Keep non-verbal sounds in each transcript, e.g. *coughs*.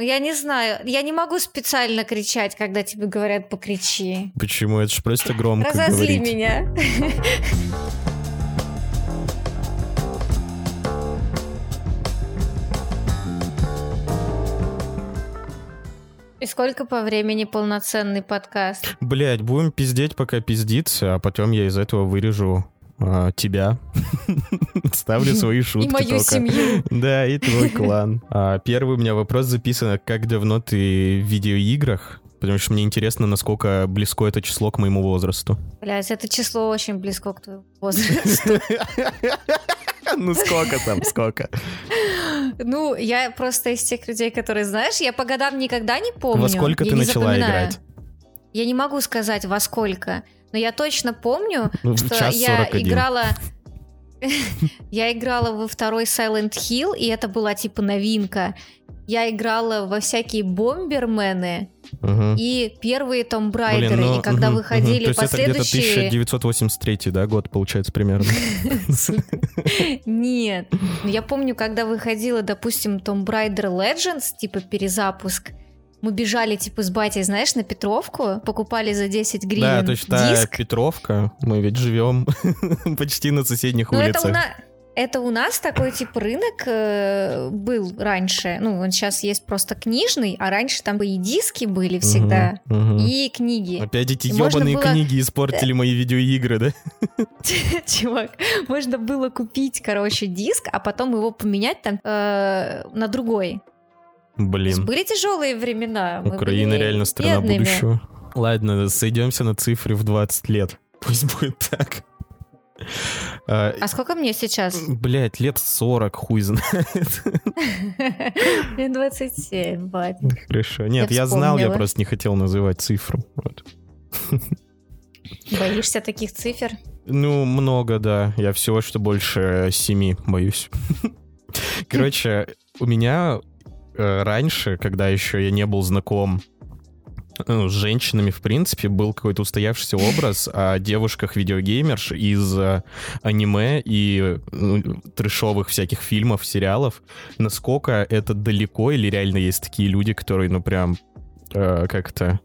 Ну, Я не знаю, я не могу специально кричать, когда тебе говорят покричи. Почему? Это же просто громко Разозли говорить. меня. И сколько по времени полноценный подкаст? Блять, будем пиздеть, пока пиздится, а потом я из этого вырежу а, тебя. *laughs* Ставлю свои шутки И мою только. семью. Да, и твой клан. *laughs* А, первый у меня вопрос записан, как давно ты в видеоиграх? Потому что мне интересно, насколько близко это число к моему возрасту. Блять, это число очень близко к твоему возрасту. *laughs* Ну сколько там, сколько? Ну, я просто из тех людей, которые, знаешь, я по годам никогда не помню. Во сколько ты начала играть? Я не могу сказать во сколько, но я точно помню, Ну, что я 41. играла... *laughs* Я играла во второй Silent Hill, и это была типа новинка. Я играла во всякие бомбермены Мгм. и первые Tomb Блин, Raider. ну, и когда мгм, выходили мгм. То есть это где-то последующие... 1983, да, год, получается, примерно. *laughs* Нет. Я помню, когда выходила, допустим, Tomb Raider Legends, типа перезапуск, мы бежали, типа, с батей, знаешь, на Петровку, покупали за 10 гривен Да, то есть та диск. Петровка, мы ведь живем *laughs* почти на соседних Ну, это у, улицах. на- это у нас такой, типа, рынок э, был раньше. Ну, он сейчас есть просто книжный, а раньше там и диски были всегда, и книги. Опять эти ебаные было- книги испортили мои видеоигры, да? *laughs* *laughs* Чувак, можно было купить, короче, диск, а потом его поменять там э, на другой. Блин, Были тяжелые времена. мы Украина реально страна бедными. будущего. Ладно, сойдемся на цифре в 20 лет. *laughs* Пусть будет так. А, А сколько мне сейчас? Блять, лет 40, хуй знает. *laughs* Мне 27, бать. Хорошо. Нет, я, Я знал, я просто не хотел называть цифру. Вот. Боишься таких цифр? Ну, много, да. Я всего, что больше семи боюсь. *laughs* Короче, у меня раньше, когда еще я не был знаком ну, с женщинами, в принципе, был какой-то устоявшийся образ о девушках-видеогеймерш из э, аниме и ну, трешовых всяких фильмов, сериалов. Насколько это далеко или реально есть такие люди, которые, ну, прям э, как-то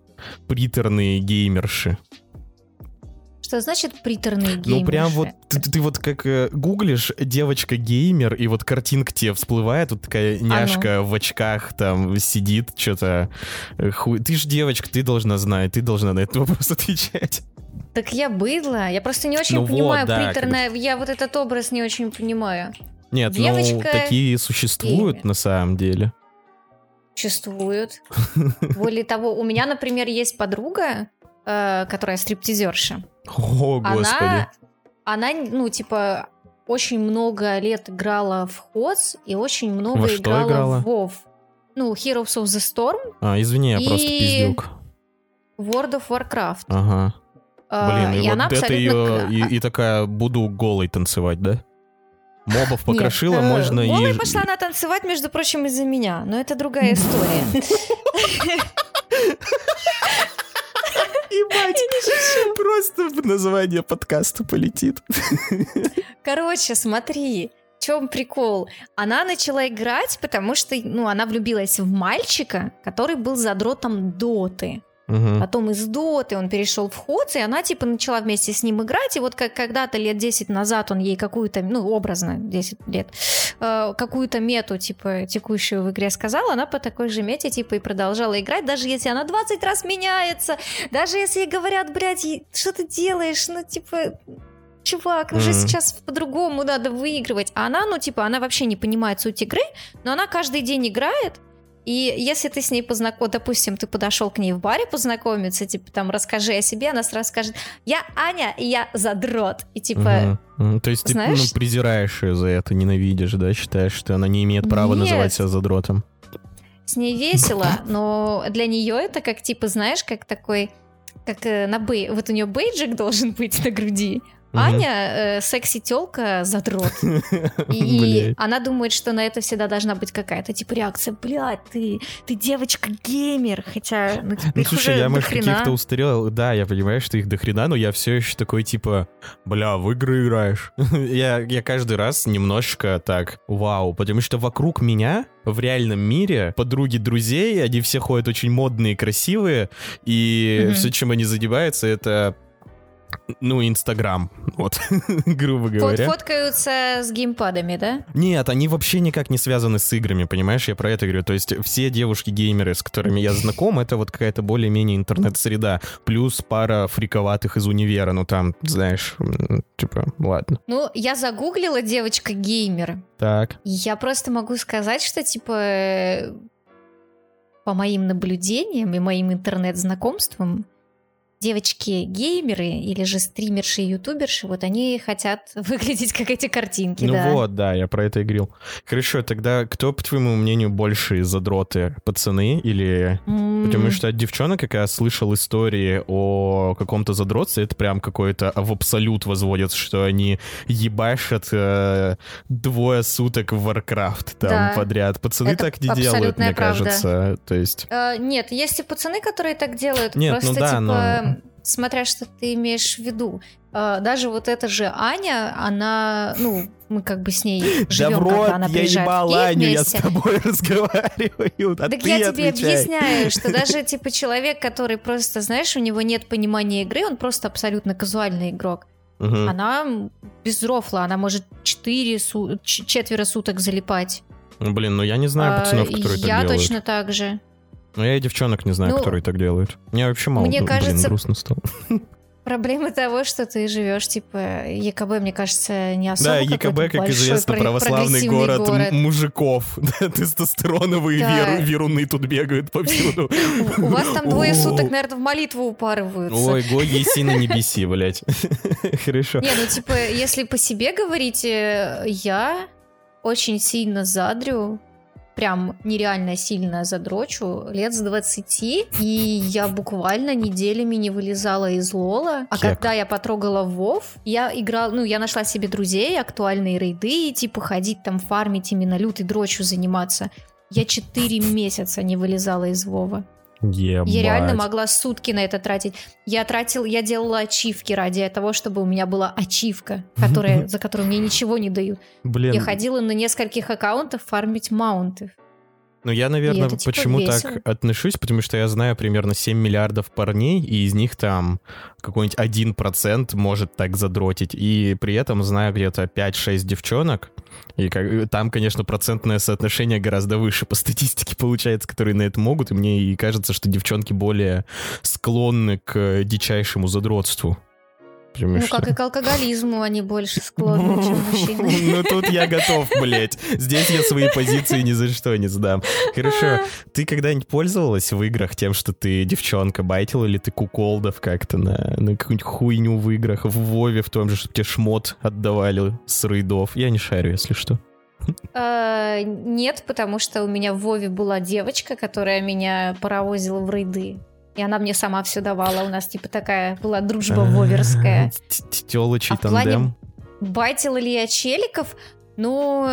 приторные геймерши. Что значит приторные геймерши? Ну, прям вот ты, ты- вот как э, гуглишь девочка-геймер, и вот картинка тебе всплывает, вот такая няшка в очках там сидит, что-то хуй. Ты же девочка, ты должна знать, ты должна на этот вопрос *laughs* отвечать. Так я быдло. Я просто не очень Ну вот, понимаю да, приторное. Я вот этот образ не очень понимаю. Нет, ну Девочка такие существуют геймер. на самом деле. Существует. *laughs* Более того, у меня, например, есть подруга, э, которая стриптизерша. О, господи. Она, она, ну, типа, очень много лет играла в ХОС и очень много Во играла, играла? в WoW. Ну, Heroes of the Storm, А, извини, я просто И- пиздюк. World of Warcraft. Ага. А, Блин, и, и она вот это абсолютно... ее и, и такая буду голой танцевать, да? Мобов покрошила, Нет, э, можно голой и... пошла она танцевать, между прочим, из-за меня, но это другая *laughs* история. *laughs* *laughs* Ебать, просто название подкаста полетит. Короче, смотри, в чем прикол? Она начала играть, потому что, ну, она влюбилась в мальчика, который был задротом доты. Мгм. Потом из доты он перешел в ходс, и она, типа, начала вместе с ним играть, и вот как когда-то лет 10 назад он ей какую-то, ну, образно, 10 лет, э, какую-то мету, типа, текущую в игре сказала, она по такой же мете, типа, и продолжала играть, даже если она 20 раз меняется, даже если ей говорят, блядь, что ты делаешь, ну, типа, чувак, уже Мгм. сейчас по-другому надо выигрывать. А она, ну, типа, она вообще не понимает суть игры, но она каждый день играет, и если ты с ней познаком, допустим, ты подошел к ней в баре познакомиться, типа там расскажи о себе, она сразу скажет, я Аня, и я задрот. И типа. Мгм. То есть ты знаешь- ну, презираешь ее за это, ненавидишь, да? Считаешь, что она не имеет права Нет. называть себя задротом? с ней весело, но для нее это как типа, знаешь, как такой, как э, на бей, вот у нее бейджик должен быть на груди, Аня э, секси-телка задрот. *laughs* И она думает, что на это всегда должна быть какая-то типа реакция. Блядь, ты, ты девочка-геймер. Хотя, ну, Ну, слушай, я, может, каких-то устарел. Да, я понимаю, что их дохрена, но я все еще такой, типа, бля, в игры играешь. *laughs* я, я каждый раз немножечко так, вау, потому что вокруг меня в реальном мире подруги друзей, они все ходят очень модные, красивые, и Мгм. все, чем они занимаются, это ну, Инстаграм, вот, *laughs* грубо Фот- говоря. фоткаются с геймпадами, да? Нет, они вообще никак не связаны с играми, понимаешь? Я про это говорю. То есть все девушки-геймеры, с которыми я знаком, это вот какая-то более-менее интернет-среда. Плюс пара фриковатых из универа. Ну там, знаешь, типа, ладно. Ну, я загуглила девочка-геймер. Так. Я просто могу сказать, что, типа, э, по моим наблюдениям и моим интернет-знакомствам, девочки-геймеры или же стримерши и ютуберши, вот они хотят *laughs* выглядеть как эти картинки, ну да. вот, да, я про это и говорил. Хорошо, тогда кто, по твоему мнению, большие задроты? Пацаны или... М, Потому что от девчонок, как я слышал истории о каком-то задротстве, это прям какой-то в абсолют возводится, что они ебашат э, двое суток в Warcraft там Да. подряд. Пацаны Это так не делают, мне правда. кажется. То есть... э, нет, есть и пацаны, которые так делают. Нет, просто, ну да, типа, но- смотря что ты имеешь в виду. Э, даже вот эта же Аня, она, ну, мы как бы с ней *laughs* живем, когда она приезжает в Киев Аню, я с тобой *laughs* разговариваю, а Так ты я тебе отвечай. объясняю, что *laughs* даже типа человек, который просто, знаешь, у него нет понимания игры, он просто абсолютно казуальный игрок. Мгм. Она без рофла, она может 4 су- четверо суток залипать. Блин, ну я не знаю А, пацанов, которые так я делают. точно так же. Ну я и девчонок не знаю, Ну, которые так делают. Мне вообще мало, мне ну, блин, кажется- грустно стало. Проблема того, что ты живешь, типа, ЕКБ, мне кажется, не особо Да, ЕКБ, как известно, православный город, м- мужиков. *laughs* Тестостероновые Да. веру- веруны тут бегают повсюду. У вас там двое суток, наверное, в молитву упарываются. Ой, го, сильно не беси, блядь. *laughs* Хорошо. Не, ну типа, если по себе говорить, э, я очень сильно задрю, прям нереально сильно задрочу лет с 20, и я буквально неделями не вылезала из Лола. А Кек. когда я потрогала Вов, я играла, ну, я нашла себе друзей, актуальные рейды, и типа ходить там фармить именно лютой дрочью заниматься. Я 4 месяца не вылезала из Вова. Ебать. Я реально могла сутки на это тратить. Я тратил, я делала ачивки ради того, чтобы у меня была ачивка, *laughs* которая, за которую мне ничего не дают. Блин, Я ходила на нескольких аккаунтах фармить маунты. Ну я, наверное, это, типа, почему весело. так отношусь, потому что я знаю примерно 7 миллиардов парней, и из них там какой-нибудь 1% может так задротить, и при этом знаю где-то 5-6 девчонок, и как- там, конечно, процентное соотношение гораздо выше по статистике получается, которые на это могут, и мне и кажется, что девчонки более склонны к дичайшему задротству. Ну, что- как и к алкоголизму, они больше склонны, чем мужчины. *laughs* Ну тут я готов, блядь. Здесь я свои позиции ни за что не сдам. Хорошо, ты когда-нибудь пользовалась в играх тем, что ты девчонка, байтила или ты куколдов как-то на, на какую-нибудь хуйню в играх, в Вове, в том же, чтобы тебе шмот отдавали с рейдов? Я не шарю, если что. А, Нет, потому что у меня в Вове была девочка, которая меня паровозила в рейды. И она мне сама все давала. У нас типа такая была дружба воверская. Телочий А тандем. Байтила ли я челиков? Ну,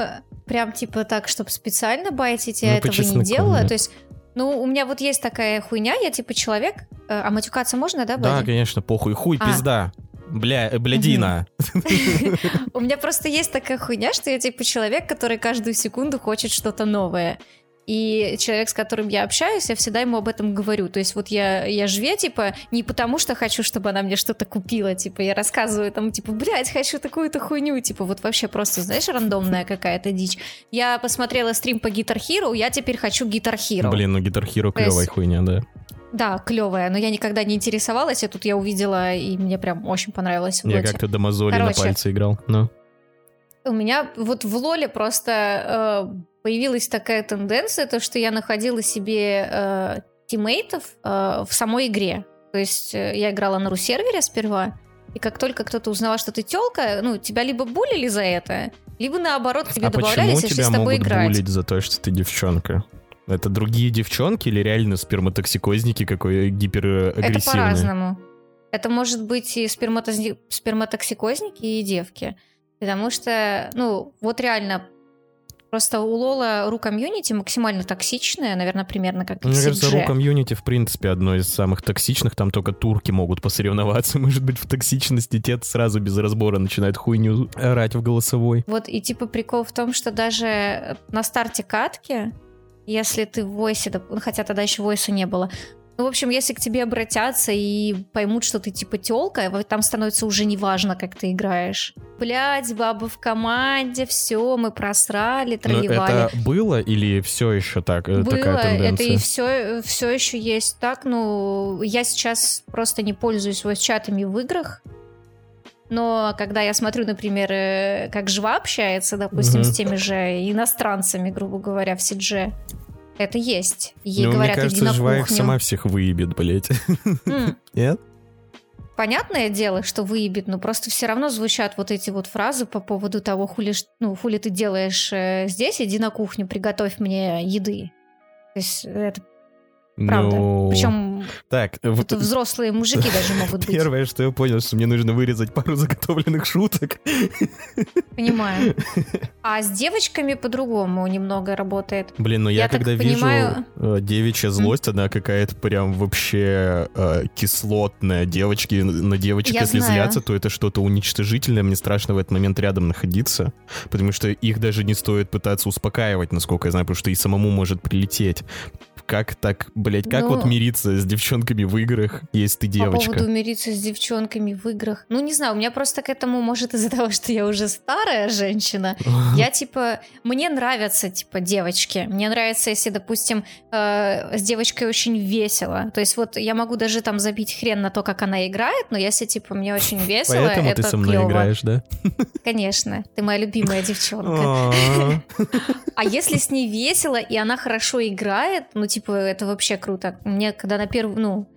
прям типа так, чтобы специально байтить, я Ну, этого не делала. да. То есть, ну, у меня вот есть такая хуйня, я типа человек, э, а матюкаться можно, да, Да, Бадди? конечно, похуй. Хуй, А. пизда. Бля, э, блядина. *laughs* У меня просто есть такая хуйня, что я типа человек, который каждую секунду хочет что-то новое. И человек, с которым я общаюсь, я всегда ему об этом говорю. То есть вот я, я жве, типа, не потому что хочу, чтобы она мне что-то купила, типа, я рассказываю там, типа, блядь, хочу такую-то хуйню, типа, вот вообще просто, знаешь, рандомная какая-то дичь. Я посмотрела стрим по Guitar Hero, я теперь хочу Guitar Hero. Блин, ну Guitar Hero То есть- клевая хуйня, да. Да, клевая, но я никогда не интересовалась, а тут я увидела, и мне прям очень понравилось Я как-то до мозоли на Короче. пальце играл. Ну. У меня вот в Лоле просто э, появилась такая тенденция, то что я находила себе э, тиммейтов э, в самой игре. То есть э, я играла на ру-сервере сперва, и как только кто-то узнавал, что ты телка, ну, тебя либо булили за это, либо наоборот тебе а добавлялись почему и шли тебя с тобой могут играть. булить за то, что ты девчонка? Это другие девчонки или реально сперматоксикозники какой Это гиперагрессивные? по-разному. Это может быть и сперматози... сперматоксикозники, и девки. Потому что, ну, вот реально, просто у Лола ру комьюнити максимально токсичная, наверное, примерно как Мне кажется, ру комьюнити, в принципе, одно из самых токсичных. Там только турки могут посоревноваться. *laughs* Может быть, в токсичности те сразу без разбора начинают хуйню орать в голосовой. Вот, и типа прикол в том, что даже на старте катки, если ты в войсе, ну, хотя тогда еще войса не было, ну, в общем, если к тебе обратятся и поймут, что ты типа тёлка, вот там становится уже неважно, как ты играешь. Блять, баба в команде, все, мы просрали, Но тролливали. это было или все еще так, э, Было, такая это и все, все еще есть так. Ну, я сейчас просто не пользуюсь voice-чатами в играх. Но когда я смотрю, например, э, как Жва общается, допустим, Мгм. с теми же иностранцами, грубо говоря, в CG, это есть. Ей Ну, говорят, мне иди кажется, на жива их кухню. сама всех выебет, блядь. М, *laughs* Нет? Понятное дело, что выебет, но просто все равно звучат вот эти вот фразы по поводу того, хули, ну, хули ты делаешь э, здесь, иди на кухню, приготовь мне еды. То есть это правда. Ну, Причем Так, вот взрослые мужики *laughs* даже могут быть. первое, что я понял, что мне нужно вырезать пару заготовленных шуток. Понимаю. *laughs* А с девочками по-другому немного работает. Блин, ну я, Я когда понимаю- вижу э, девичья злость, она какая-то прям вообще э, кислотная. Девочки на девочек, Я если знаю. злятся, то это что-то уничтожительное. Мне страшно в этот момент рядом находиться, потому что их даже не стоит пытаться успокаивать, насколько я знаю, потому что и самому может прилететь. Как так, блядь, как Ну, вот мириться с девчонками в играх, если ты По девочка? поводу мириться с девчонками в играх. Ну, не знаю, у меня просто к этому, может, из-за того, что я уже старая женщина, *laughs* я, типа, мне нравятся, типа, девочки. Мне нравится, если, допустим, э, с девочкой очень весело. То есть вот я могу даже там забить хрен на то, как она играет, но если, типа, мне очень *laughs* весело, Поэтому это ты со мной играешь, да? *laughs* Конечно, ты моя любимая девчонка. А если с ней весело, и она хорошо играет, ну, типа, это вообще круто. Мне, когда на первый, ну,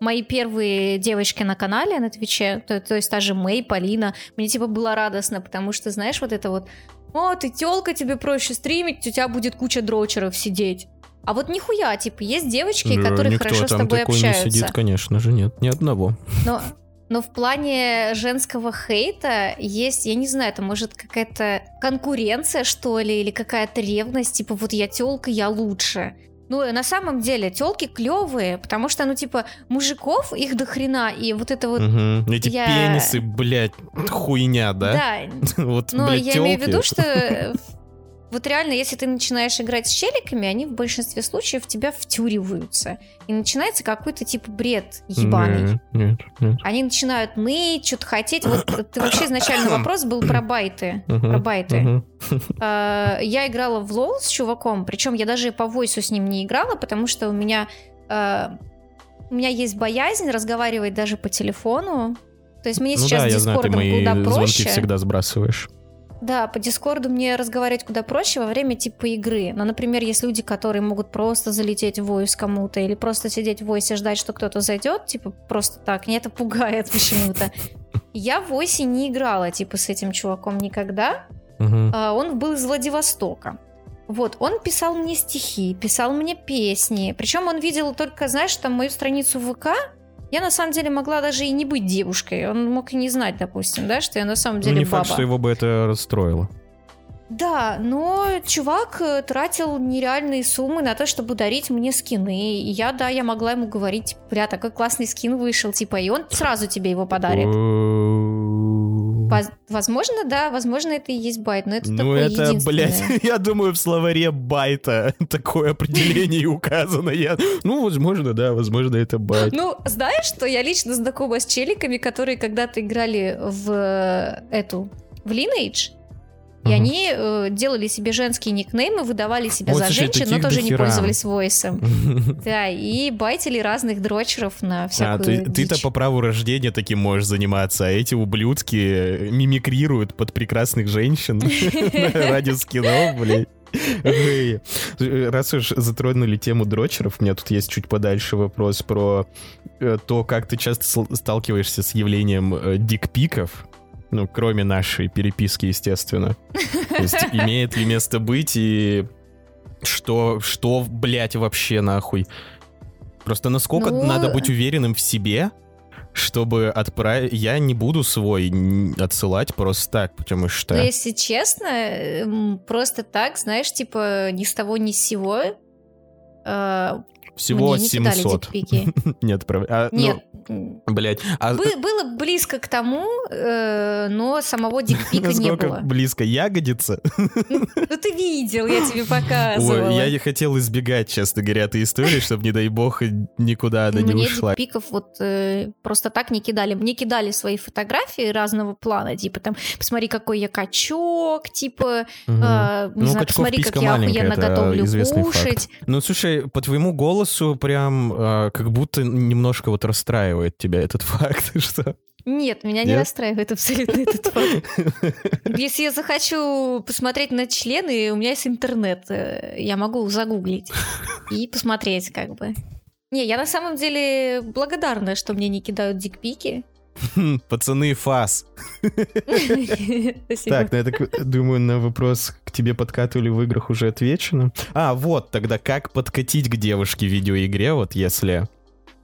мои первые девочки на канале на Твиче, то, то есть та же Мэй, Полина, мне, типа, было радостно, потому что, знаешь, вот это вот, о, ты тёлка, тебе проще стримить, у тебя будет куча дрочеров сидеть. А вот нихуя, типа, есть девочки, да, которые никто хорошо с там тобой такой общаются. не сидит, конечно же, нет, ни одного. Но, но в плане женского хейта есть, я не знаю, это может какая-то конкуренция, что ли, или какая-то ревность, типа вот я тёлка, я лучше. Ну, на самом деле, телки клевые, потому что, ну, типа, мужиков их до хрена, и вот это вот... Мгм. Эти я- пенисы, блядь, хуйня, да? Да, *laughs* Вот, но блядь, я имею в виду, что э, вот реально, если ты начинаешь играть с челиками, они в большинстве случаев в тебя втюриваются. И начинается какой-то типа бред ебаный. Нет, нет, нет. Они начинают ныть, что-то хотеть. Вот ты вообще изначально *coughs* вопрос был про байты. Мгм, Про байты. А, Я играла в лол с чуваком, причем я даже по войсу с ним не играла, потому что у меня а, у меня есть боязнь разговаривать даже по телефону. То есть мне Ну сейчас да, с я знаю, ты Дискордом мои куда звонки проще. всегда сбрасываешь. Да, по Дискорду мне разговаривать куда проще во время типа игры. Но, например, есть люди, которые могут просто залететь в войс кому-то или просто сидеть в войсе ждать, что кто-то зайдет, типа просто так. Меня это пугает *laughs* почему-то. Я в войсе не играла, типа, с этим чуваком никогда. А, Он был из Владивостока. Вот, он писал мне стихи, писал мне песни. Причем он видел только, знаешь, там мою страницу ВК. Я на самом деле могла даже и не быть девушкой. Он мог и не знать, допустим, да, что я на самом Ну, деле не баба. факт, что его бы это расстроило. Да, но чувак э, тратил нереальные суммы на то, чтобы дарить мне скины. И я, да, я могла ему говорить, типа, бля, такой классный скин вышел, типа, и он сразу тебе его подарит. Воз- Возможно, да, возможно, это и есть bait, но это Ну такое это, единственное. блядь, *laughs* я думаю, в словаре bait а *laughs* такое определение указано. Я... *laughs* Ну, возможно, да, возможно, это bait. Ну, знаешь, что я лично знакома с челиками, которые когда-то играли в э, эту, в Lineage, и Мгм. они э, делали себе женские никнеймы, выдавали себя Вот, за слушай, женщин, но тоже не пользовались войсом. *laughs* Да, и байтили разных дрочеров на А, всякую ты, ты-то дичь. по праву рождения таким можешь заниматься, а эти ублюдки мимикрируют под прекрасных женщин *laughs* ради скинов, блядь. Ой. Раз уж затронули тему дрочеров, у меня тут есть чуть подальше вопрос про э, то, как ты часто сталкиваешься с явлением э, дикпиков, ну, кроме нашей переписки, естественно. То есть *laughs* имеет ли место быть и что, что, блядь, вообще нахуй? Просто насколько Ну, надо быть уверенным в себе, чтобы отправить... Я не буду свой отсылать просто так, потому что... Но если честно, м, просто так, знаешь, типа ни с того ни с сего. э, Всего мне не кидали 700 дикпики. *laughs* не отправлять. А, ну, Нет. м, блядь, а бы- было близко к тому, э, но самого дикпика не было. близко ягодица? *laughs* Ну ты видел, я тебе показывала. Ой, я не хотел избегать, честно говоря, этой истории, чтобы, не дай бог, никуда она не Мне ушла. дикпиков вот э, просто так не кидали. Мне кидали свои фотографии разного плана, типа там, посмотри, какой я качок, типа, э, не Ну, знаю, посмотри, как я охуенно готовлю кушать. Ну, слушай, по твоему голосу прям а, как будто немножко вот расстраивает тебя этот *laughs* факт, что... Нет, меня не Нет? расстраивает абсолютно этот факт. *laughs* Если я захочу посмотреть на члены, у меня есть интернет. э, Я могу загуглить и посмотреть, как бы. Не, я на самом деле благодарна, что мне не кидают дикпики. *laughs* Пацаны, фас. Так, ну я так думаю, на вопрос к тебе подкатывали в играх уже отвечено. А, вот, тогда как подкатить к девушке в видеоигре, вот если...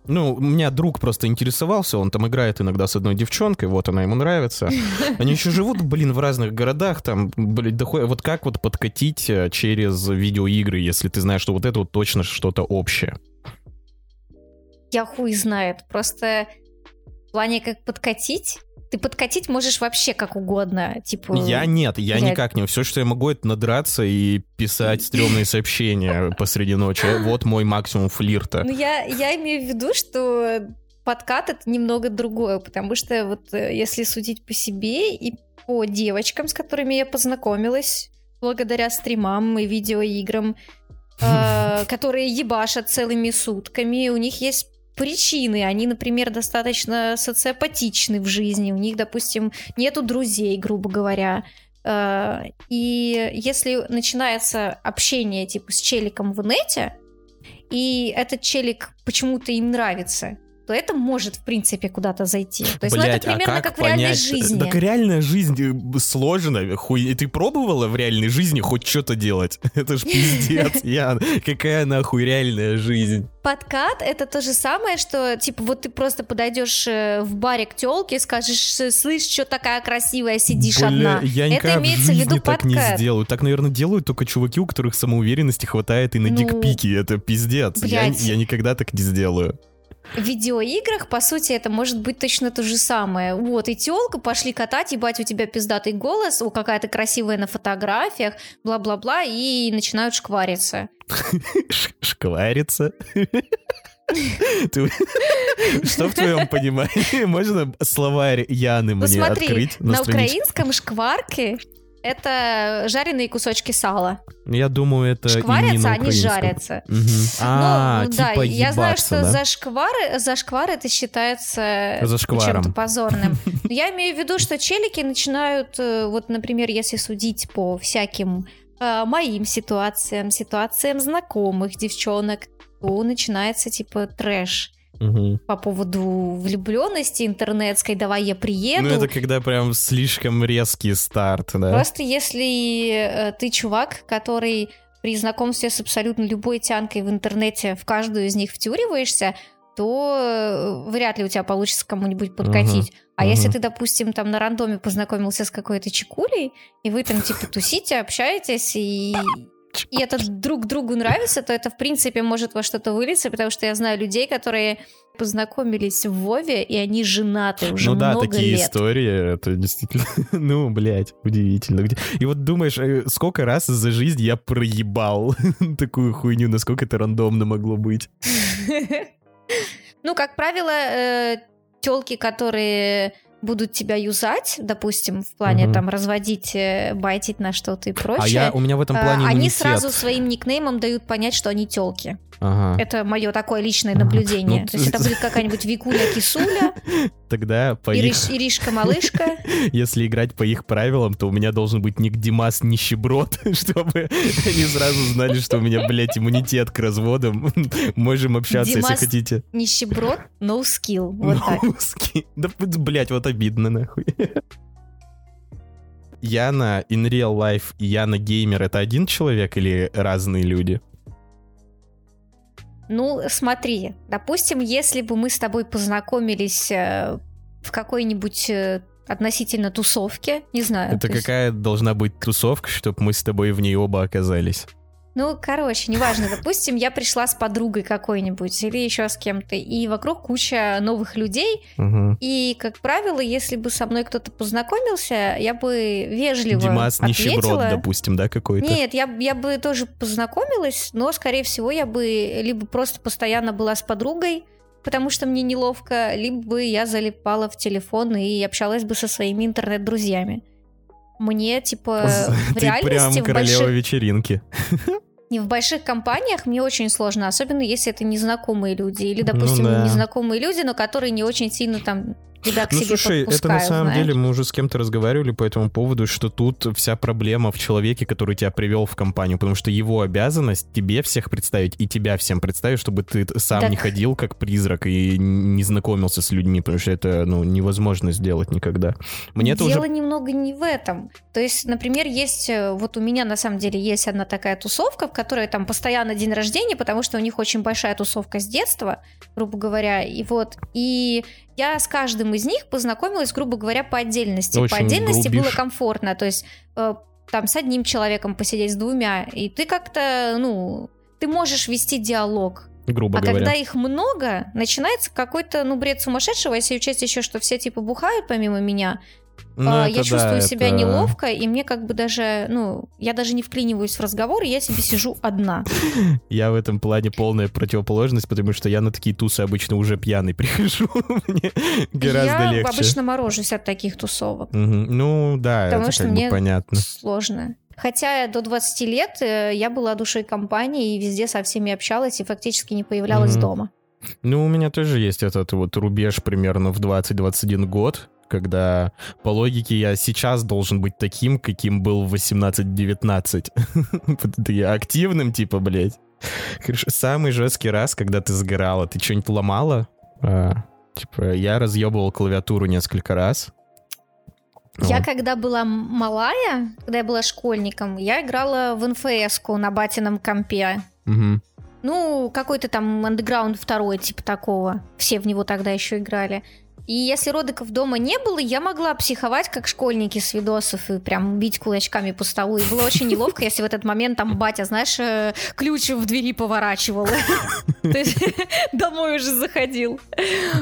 Ну, у меня друг просто интересовался, он там играет иногда с одной девчонкой, вот она ему нравится. *laughs* Они еще живут, блин, в разных городах, там, блин, дохуя- Вот как вот подкатить э, через видеоигры, если ты знаешь, что вот это вот точно что-то общее? Я хуй знает. Просто в плане как подкатить, ты подкатить можешь вообще как угодно. Типа, Я нет, я блядь. никак не. Все, что я могу, это надраться и писать стрёмные сообщения посреди ночи. Вот мой максимум флирта. Ну, я, я имею в виду, что подкат это немного другое, потому что вот э, если судить по себе и по девочкам, с которыми я познакомилась, благодаря стримам и видеоиграм, э, *laughs* которые ебашат целыми сутками, у них есть причины. Они, например, достаточно социопатичны в жизни. У них, допустим, нету друзей, грубо говоря. Э, И если начинается общение типа с челиком в нете, и этот челик почему-то им нравится, то это может, в принципе, куда-то зайти. То есть, ну, Блядь, это примерно а как, как в реальной понять? жизни. Так реальная жизнь э, сложно. Хуй... Ты пробовала в реальной жизни хоть что-то делать? *laughs* Это ж пиздец, *laughs* Ян. Какая нахуй реальная жизнь? Подкат это то же самое, что типа вот ты просто подойдешь э, в баре к телке, скажешь, слышь, что такая красивая, сидишь Бля, одна. я это имеется в виду так не подкат. сделаю. Так, наверное, делают только чуваки, у которых самоуверенности хватает и на Ну, дикпики. Это пиздец. Я, я никогда так не сделаю. В видеоиграх, по сути, это может быть точно то же самое. Вот, и телка, пошли катать, ебать, у тебя пиздатый голос, о, какая то красивая на фотографиях, бла-бла-бла, и начинают шквариться. Ш- Шкварится. Ты- Что в твоем понимании? Можно словарь Яны Ну мне смотри, открыть на украинском шкварки это жареные кусочки сала. Я думаю, это Шкварятся, они жарятся. Мгм. А, ну, да, типа я знаю, что да? за шквары, за шквар это считается чем-то позорным. *laughs* Я имею в виду, что челики начинают, э, вот, например, если судить по всяким э, моим ситуациям, ситуациям знакомых девчонок, то начинается типа трэш Мгм. по поводу влюбленности интернетской. Давай я приеду. Ну, это когда прям слишком резкий старт, да? Просто если э, ты чувак, который при знакомстве с абсолютно любой тянкой в интернете в каждую из них втюриваешься, то э, вряд ли у тебя получится кому-нибудь подкатить. А мгм. если ты, допустим, там на рандоме познакомился с какой-то чекулей, и вы там типа тусите, общаетесь, и, и это друг другу нравится, то это, в принципе, может во что-то вылиться, потому что я знаю людей, которые познакомились в Вове, и они женаты уже ну да, много такие лет. истории, это действительно, *laughs* ну, блядь, удивительно. И вот думаешь, э, сколько раз за жизнь я проебал *laughs* такую хуйню, насколько это рандомно могло быть. *laughs* Ну, как правило, телки, которые будут тебя юзать, допустим, в плане Мгм. там разводить, э, байтить на что-то и прочее, А я, у меня в этом э, плане они иммунитет. сразу своим никнеймом дают понять, что они телки. Ага. Это мое такое личное Ага. наблюдение. Ну, То есть это будет какая-нибудь Викуля Кисуля, *laughs* Тогда по их, Ириш- Иришка Малышка. *laughs* если играть по их правилам, то у меня должен быть ник Димас Нищеброд, *laughs* чтобы они сразу знали, что у меня, блядь, иммунитет к разводам. *laughs* Можем общаться, если Димас хотите. Нищеброд, no skill. Вот так. Ноуски. Да, блядь, вот обидно, нахуй. Яна in real life и Яна геймер это один человек или разные люди? Ну, смотри, допустим, если бы мы с тобой познакомились э, в какой-нибудь э, относительно тусовке, не знаю. Это какая есть... должна быть тусовка, чтобы мы с тобой в ней оба оказались? Ну, короче, неважно, допустим, я пришла с подругой какой-нибудь или еще с кем-то, и вокруг куча новых людей, угу. и, как правило, если бы со мной кто-то познакомился, я бы вежливо Димас ответила. нищеброд, допустим, да, какой-то? Нет, я, я бы тоже познакомилась, но, скорее всего, я бы либо просто постоянно была с подругой, потому что мне неловко, либо бы я залипала в телефон и общалась бы со своими интернет-друзьями. Мне, типа, в *laughs* Ты реальности... прям королева больших... вечеринки. *laughs* Не в больших компаниях мне очень сложно, особенно если это незнакомые люди. Или, допустим, ну, да. незнакомые люди, но которые не очень сильно там тебя к ну, себе слушай, это на самом знаешь. деле мы уже с кем-то разговаривали по этому поводу, что тут вся проблема в человеке, который тебя привел в компанию, потому что его обязанность тебе всех представить и тебя всем представить, чтобы ты сам так... не ходил как призрак и не знакомился с людьми, потому что это ну, невозможно сделать никогда. Мне Дело это уже... немного не в этом. То есть, например, есть, э, вот у меня на самом деле есть одна такая тусовка, в которой там постоянно день рождения, потому что у них очень большая тусовка с детства, грубо говоря, и вот, и я с каждым из них познакомилась, грубо говоря, по отдельности. Очень по отдельности грубишь. было комфортно. То есть э, там с одним человеком посидеть, с двумя. И ты как-то, ну, ты можешь вести диалог. Грубо а говоря. когда их много, начинается какой-то, ну, бред сумасшедшего, если учесть еще, что все типа бухают помимо меня, Ну, а, я чувствую да, себя это- неловко, и мне как бы даже, ну, я даже не вклиниваюсь в разговор, и я себе сижу одна. *laughs* Я в этом плане полная противоположность, потому что я на такие тусы обычно уже пьяный *laughs* прихожу. Мне гораздо я легче. обычно морожусь от таких тусовок. Мгм. Ну да, Потому это что как бы мне понятно. сложно. Хотя до 20 лет э, я была душой компании и везде со всеми общалась и фактически не появлялась Мгм. дома. Ну, у меня тоже есть этот вот рубеж примерно в 20-21 год, когда по логике я сейчас должен быть таким, каким был в 18-19. *laughs* Ты активным, типа, блядь. Самый жесткий раз, когда ты сгорала, ты что-нибудь ломала? А, типа, я разъебывал клавиатуру несколько раз. Я Вот. когда была малая, когда я была школьником, я играла в НФС-ку на батином компе. Мгм. Ну, какой-то там андеграунд второй, типа такого. Все в него тогда еще играли. И если родиков дома не было, я могла психовать, как школьники с видосов, и прям бить кулачками по столу. И было очень неловко, если в этот момент там батя, знаешь, э, ключ в двери поворачивал. *laughs* То есть *laughs* домой уже заходил.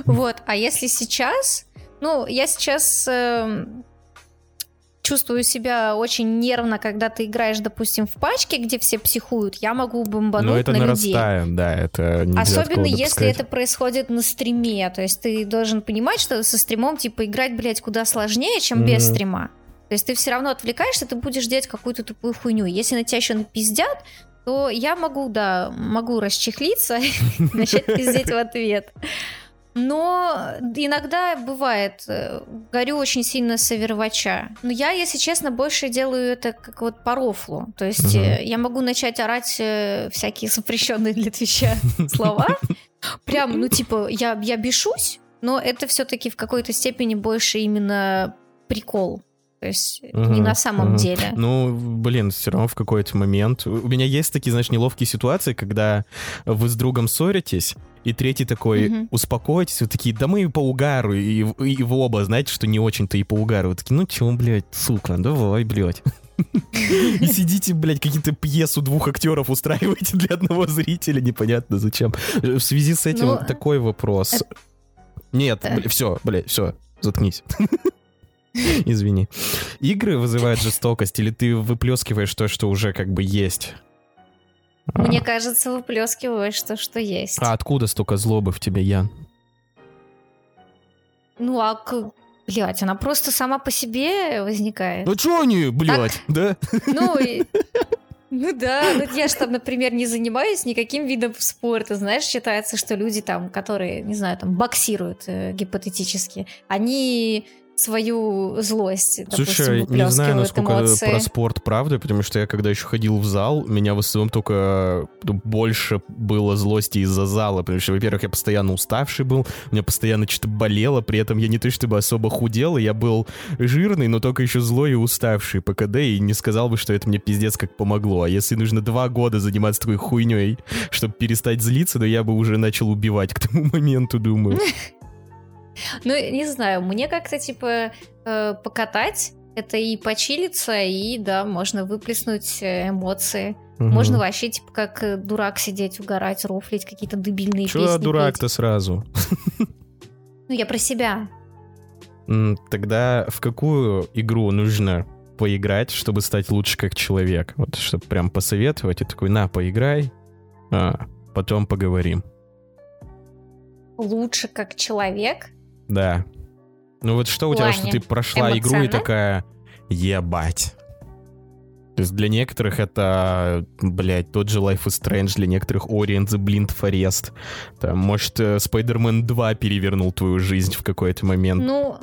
Вот. А если сейчас... Ну, я сейчас эм, чувствую себя очень нервно, когда ты играешь, допустим, в пачке, где все психуют. Я могу бомбануть Но это на людей. нарастает, да, это Особенно если это происходит на стриме. То есть ты должен понимать, что со стримом, типа, играть, блядь, куда сложнее, чем без Мгм. стрима. То есть ты все равно отвлекаешься, ты будешь делать какую-то тупую хуйню. Если на тебя еще напиздят, то я могу, да, могу расчехлиться и *laughs* начать пиздеть в ответ. Но иногда бывает, э, горю очень сильно с овервача. Но я, если честно, больше делаю это как вот по рофлу. То есть э, я могу начать орать э, всякие запрещенные для Твича *laughs* слова. Прям, ну типа, я, я бешусь, но это все-таки в какой-то степени больше именно прикол. То есть не Мгм, на самом мгм. деле. Ну, блин, все равно в какой-то момент. У меня есть такие, знаешь, неловкие ситуации, когда вы с другом ссоритесь, и третий такой, Мгм. успокойтесь, вы такие, да мы по угару, и, и вы оба знаете, что не очень-то и по угару. Вы такие, ну чё, блядь, сука, давай, блядь. И сидите, блядь, какие-то пьесу двух актеров устраиваете для одного зрителя, непонятно зачем. В связи с этим Ну, такой вопрос. это- Нет, все, блядь, все, заткнись. *laughs* Извини. Игры вызывают жестокость, или ты выплескиваешь то, что уже как бы есть? А. Мне кажется, выплескиваешь то, что есть. А откуда столько злобы в тебе, Ян? Ну а. Блять, она просто сама по себе возникает. Ну чё они, блядь, да? Ну, и- *laughs* ну да, ну я же там, например, не занимаюсь никаким видом спорта. Знаешь, считается, что люди там, которые, не знаю, там боксируют э, гипотетически, они свою злость. Слушай, допустим, не знаю, насколько эмоции. про спорт правда, потому что я когда еще ходил в зал, меня в основном только ну, больше было злости из-за зала, потому что, во-первых, я постоянно уставший был, у меня постоянно что-то болело, при этом я не то чтобы особо худел, я был жирный, но только еще злой и уставший по КД, и не сказал бы, что это мне пиздец как помогло. А если нужно два года заниматься такой хуйней, чтобы перестать злиться, то я бы уже начал убивать к тому *laughs* моменту, думаю. Ну, не знаю, мне как-то, типа, э, покатать, это и почилиться, и, да, можно выплеснуть э, эмоции. Мгм. Можно вообще, типа, как э, дурак сидеть, угорать, рофлить, какие-то дебильные Чё песни дурак-то сразу? Ну, я про себя. Тогда в какую игру нужно поиграть, чтобы стать лучше как человек? Вот, чтобы прям посоветовать, и такой, на, поиграй, а, потом поговорим. Лучше как человек. Да. Ну вот что у тебя, что ты прошла игру и такая, ебать. То есть для некоторых это, блядь, тот же Life is Strange, для некоторых Orient the Blind Forest. Там, может, э, Spider-Man 2 перевернул твою жизнь в какой-то момент. Ну,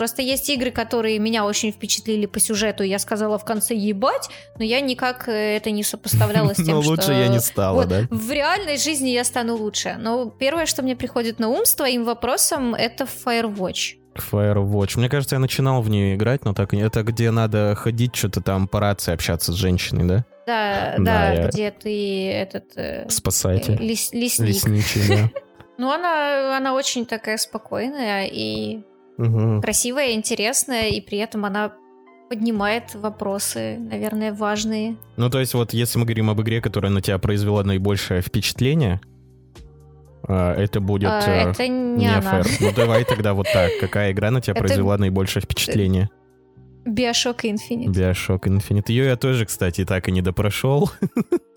просто есть игры, которые меня очень впечатлили по сюжету. Я сказала в конце ебать, но я никак э, это не сопоставляла с *laughs* тем, Но что... лучше я не стала, Вот, да? В реальной жизни я стану лучше. Но первое, что мне приходит на ум с твоим вопросом, это Firewatch. Firewatch. Мне кажется, я начинал в нее играть, но так это где надо ходить, что-то там по рации общаться с женщиной, да? Да, *laughs* Да, да, я- где ты этот э, Спасатель. лес- лесник. Лесничий, да. *laughs* Ну, она, она очень такая спокойная и Мгм. красивая, интересная, и при этом она поднимает вопросы, наверное, важные. Ну, то есть вот если мы говорим об игре, которая на тебя произвела наибольшее впечатление, а, это будет А, э, это не, не она. Ну, давай тогда вот так. Какая игра на тебя Это- произвела наибольшее впечатление? Bioshock Infinite. Bioshock Infinite. Ее я тоже, кстати, так и не допрошел. *laughs*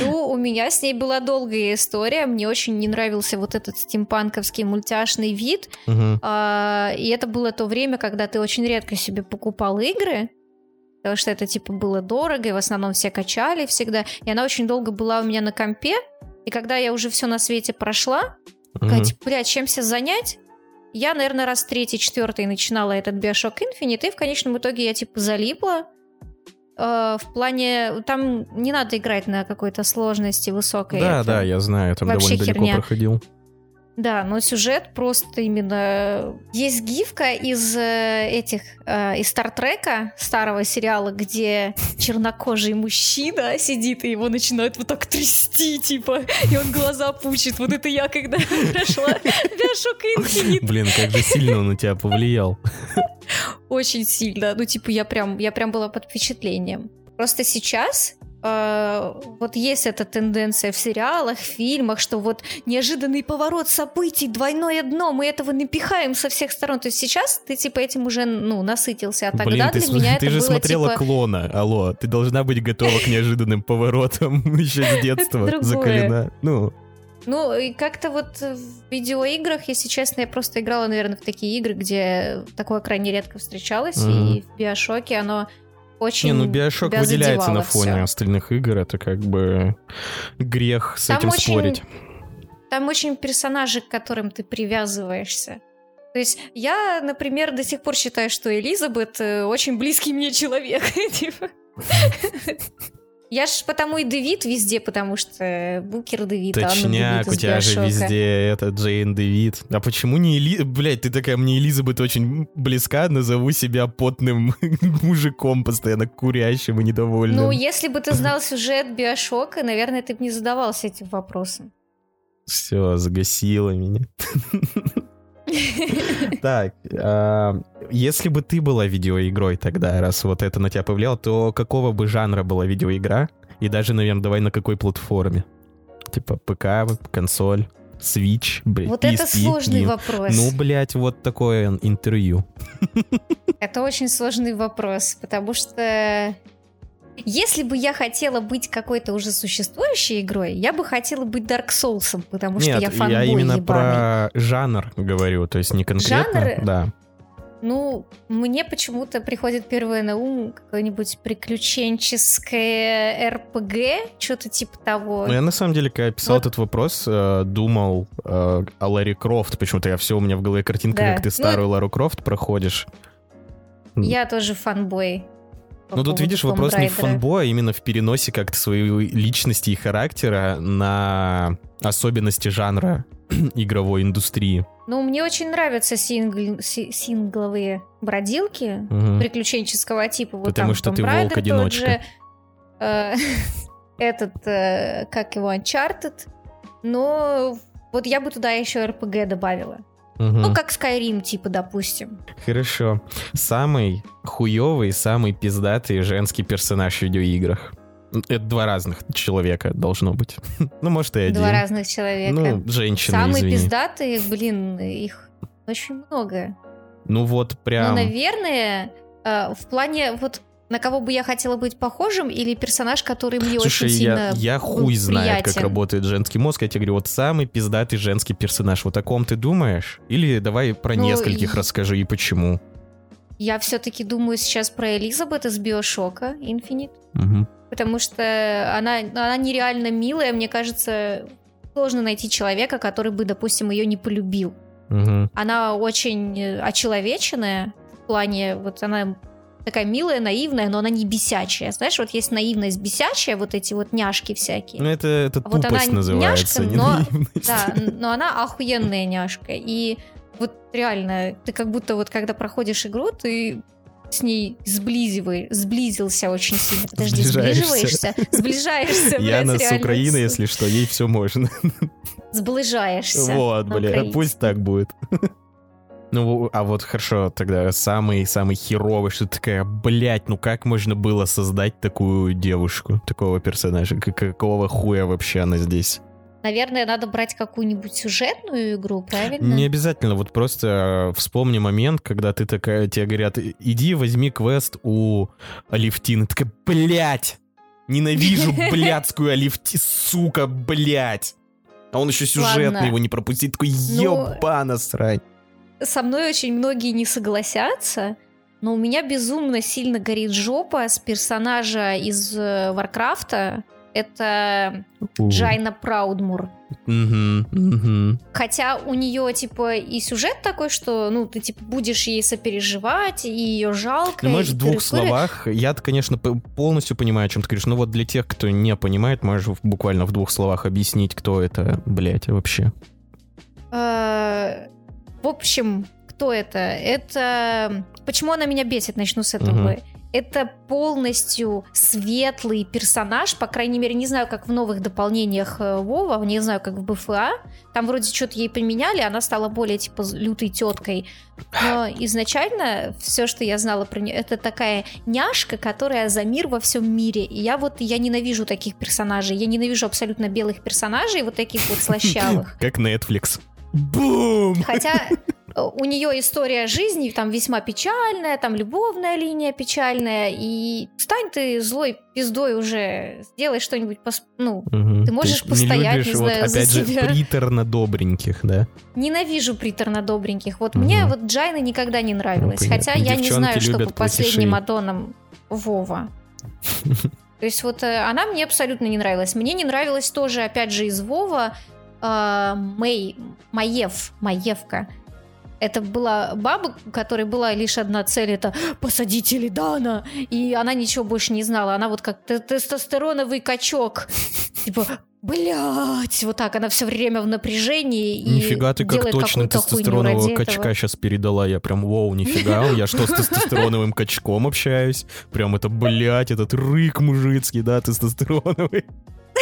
Ну, у меня с ней была долгая история. Мне очень не нравился вот этот стимпанковский мультяшный вид. Мгм. А, и это было то время, когда ты очень редко себе покупал игры. Потому что это, типа, было дорого, и в основном все качали всегда. И она очень долго была у меня на компе. И когда я уже все на свете прошла, такая, Мгм. типа, бля, чем себя занять? Я, наверное, раз третий, четвертый начинала этот Bioshock Infinite, и в конечном итоге я, типа, залипла. Э, в плане... Там не надо играть на какой-то сложности высокой. Да, Это- да, я знаю, я там довольно далеко херня. проходил. Да, но сюжет просто именно... Есть гифка из э, этих... э, из Стартрека, старого сериала, где *laughs* чернокожий мужчина сидит, и его начинают вот так трясти, типа, и он глаза пучит. Вот это я, когда прошла Bioshock Infinite. Блин, как же сильно он на тебя повлиял. *laughs* Очень сильно. Ну, типа, я прям, я прям была под впечатлением. Просто сейчас э, вот есть эта тенденция в сериалах, в фильмах, что вот неожиданный поворот событий, двойное дно, мы этого напихаем со всех сторон. То есть сейчас ты типа этим уже, ну, насытился, а тогда Блин, ты, для меня ты это же было смотрела типа... клона, алло. Ты должна быть готова к неожиданным поворотам *laughs* еще с детства. *laughs* Закалена. Ну, Ну, и как-то вот в видеоиграх, если честно, я просто играла, наверное, в такие игры, где такое крайне редко встречалось, Мгм. и в Биошоке оно очень Не, ну Биошок выделяется на фоне всё. остальных игр, это как бы грех с Там этим очень- спорить. Там очень персонажи, к которым ты привязываешься. То есть я, например, до сих пор считаю, что Элизабет э, очень близкий мне человек. *laughs* *laughs* Я ж потому и Дэвид везде, потому что Букер Дэвид, Анна Точняк, у тебя же везде это Джейн Дэвид. А почему не Эли... Блять, ты такая, мне Элизабет очень близка, назову себя потным *laughs* мужиком, постоянно курящим и недовольным. Ну, если бы ты знал сюжет Биошока, наверное, ты бы не задавался этим вопросом. Все, загасила меня. *laughs* Так, если бы ты была видеоигрой тогда, раз вот это на тебя повлияло, то какого бы жанра была видеоигра? И даже, наверное, давай на какой платформе? Типа ПК, консоль, Switch, блядь, Вот это сложный вопрос. Ну, блядь, вот такое интервью. Это очень сложный вопрос, потому что если бы я хотела быть какой-то уже существующей игрой, я бы хотела быть Dark Souls, потому что Нет, я фанбой именно ебаный. про жанр говорю, то есть не конкретно. Жанр? Да. Ну, мне почему-то приходит первое на ум какое-нибудь приключенческое РПГ, что-то типа того. Ну, я на самом деле, когда писал вот. этот вопрос, э, думал э, о Ларри Крофт. Почему-то я все у меня в голове картинка, да. как ты ну, старую ну, Лару Крофт проходишь. Я тоже фанбой. Ну тут видишь, вопрос не в фанбой, а именно в переносе как-то своей личности и характера на особенности жанра *clears throat* игровой индустрии. Ну, мне очень нравятся сингл, сингловые бродилки угу. приключенческого типа. Вот Потому там что Tomb ты волк-одиночка. Э, *laughs* этот, э, как его, Uncharted. Но вот я бы туда еще RPG добавила. Угу. Ну, как Skyrim, типа, допустим. Хорошо. Самый хуёвый, самый пиздатый женский персонаж в видеоиграх. Это два разных человека должно быть. *laughs* ну, может, и один. Два разных человека. Ну, женщина, Самые извини. пиздатые, блин, их очень много. Ну, вот прям... Ну, наверное, э, в плане вот на кого бы я хотела быть похожим, или персонаж, который мне Слушай, очень я, сильно я хуй приятен. знает, как работает женский мозг. Я тебе говорю, вот самый пиздатый женский персонаж. Вот о ком ты думаешь? Или давай про ну, нескольких и... расскажи и почему. Я все-таки думаю сейчас про Элизабет из Биошока Infinite. Угу. Потому что она, она нереально милая. Мне кажется, сложно найти человека, который бы, допустим, ее не полюбил. Угу. Она очень э, очеловеченная. В плане, вот она такая милая, наивная, но она не бесячая. Знаешь, вот есть наивность бесячая, вот эти вот няшки всякие. Ну, это, это а вот она называется, няшка, но, да, но она охуенная няшка. И вот реально, ты как будто вот когда проходишь игру, ты с ней сблизивай, сблизился очень сильно. Подожди, сближаешься? Сближаешься, Яна с Украины, если что, ей все можно. Сближаешься. Вот, бля, пусть так будет. Ну, а вот хорошо, тогда самый-самый херовый, что такая, блядь, ну как можно было создать такую девушку, такого персонажа? Какого хуя вообще она здесь? Наверное, надо брать какую-нибудь сюжетную игру, правильно? Не обязательно, вот просто э, вспомни момент, когда ты такая, тебе говорят, иди возьми квест у Алифтины. Такая, блядь, ненавижу *laughs* блядскую Алифти, сука, блядь. А он еще сюжетный Ладно. его не пропустит, такой, ебана ну... срань со мной очень многие не согласятся, но у меня безумно сильно горит жопа с персонажа из э, Варкрафта. Это uh. Джайна Праудмур. Угу, угу. Хотя у нее, типа, и сюжет такой, что, ну, ты, типа, будешь ей сопереживать, и ее жалко. Можешь в двух словах, я конечно, полностью понимаю, о чем ты говоришь, но вот для тех, кто не понимает, можешь буквально в двух словах объяснить, кто это, блядь, вообще. Э, в общем, кто это? Это... Почему она меня бесит? Начну с этого. Угу. Это полностью светлый персонаж, по крайней мере, не знаю, как в новых дополнениях э, Вова, не знаю, как в БФА. Там вроде что-то ей поменяли, она стала более, типа, лютой теткой. Но изначально все, что я знала про нее, это такая няшка, которая за мир во всем мире. И я вот, я ненавижу таких персонажей. Я ненавижу абсолютно белых персонажей, вот таких вот *laughs* слащавых. Как Netflix. Бум! Хотя э, у нее история жизни там весьма печальная, там любовная линия печальная, и стань ты злой пиздой уже, сделай что-нибудь, пос... ну, угу. ты можешь ты постоять, не, любишь, не знаю, вот, опять за же, себя. приторно-добреньких, да? Ненавижу приторно-добреньких. Вот угу. мне вот Джайна никогда не нравилась, ну, хотя я не знаю, что по последним аддонам Вова. *laughs* То есть вот э, она мне абсолютно не нравилась. Мне не нравилась тоже, опять же, из Вова э, Мэй, Маев, Маевка. Это была баба, у которой была лишь одна цель, это посадить Элидана. И она ничего больше не знала. Она вот как тестостероновый качок. *laughs* Типа, Блять, вот так, она все время в напряжении и Нифига ты как точно тестостеронового качка сейчас передала. Я прям, воу, нифига, *laughs* я что, с тестостероновым качком общаюсь? Прям это, блять, этот рык мужицкий, да, тестостероновый.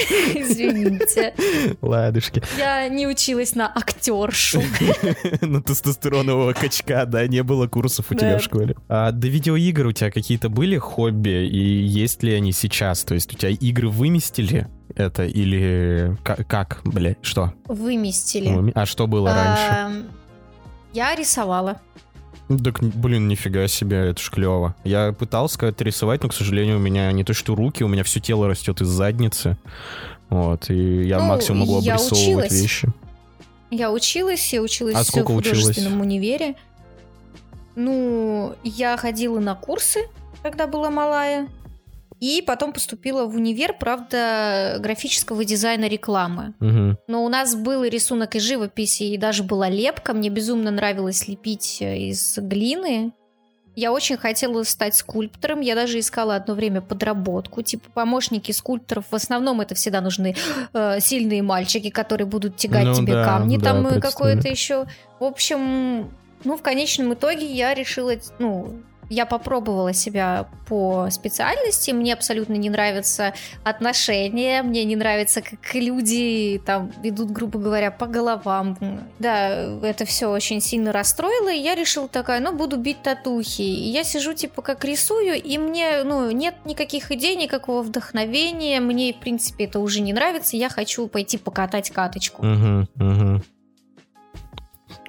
*laughs* Извините. Ладушки. Я не училась на актершу. *laughs* На тестостеронового качка, да, не было курсов у тебя в школе. А до видеоигр у тебя какие-то были хобби, и есть ли они сейчас? То есть у тебя игры выместили это или как, блядь, что? Выместили. А что было раньше? Я рисовала. Так, блин, нифига себе, это ж клево. Я пытался как-то рисовать, но, к сожалению, у меня не то что руки, у меня все тело растет из задницы. Вот, и я ну, максимум могу обрисовывать училась. вещи. Я училась, я училась а сколько в художественном училась? универе. Ну, я ходила на курсы, когда была малая. И потом поступила в универ, правда, графического дизайна рекламы. Мгм. Но у нас был и рисунок из живописи, и даже была лепка. Мне безумно нравилось лепить э, из глины. Я очень хотела стать скульптором. Я даже искала одно время подработку. Типа помощники скульпторов. В основном это всегда нужны э, сильные мальчики, которые будут тягать Ну тебе да, камни. да, там э, какое-то еще. В общем, ну, в конечном итоге я решила, ну, я попробовала себя по специальности. Мне абсолютно не нравятся отношения, мне не нравится, как люди там идут, грубо говоря, по головам. Да, это все очень сильно расстроило, и я решила такая, ну, буду бить татухи. И я сижу, типа, как рисую, и мне, ну, нет никаких идей, никакого вдохновения, мне, в принципе, это уже не нравится, я хочу пойти покатать каточку. Мгм, мгм.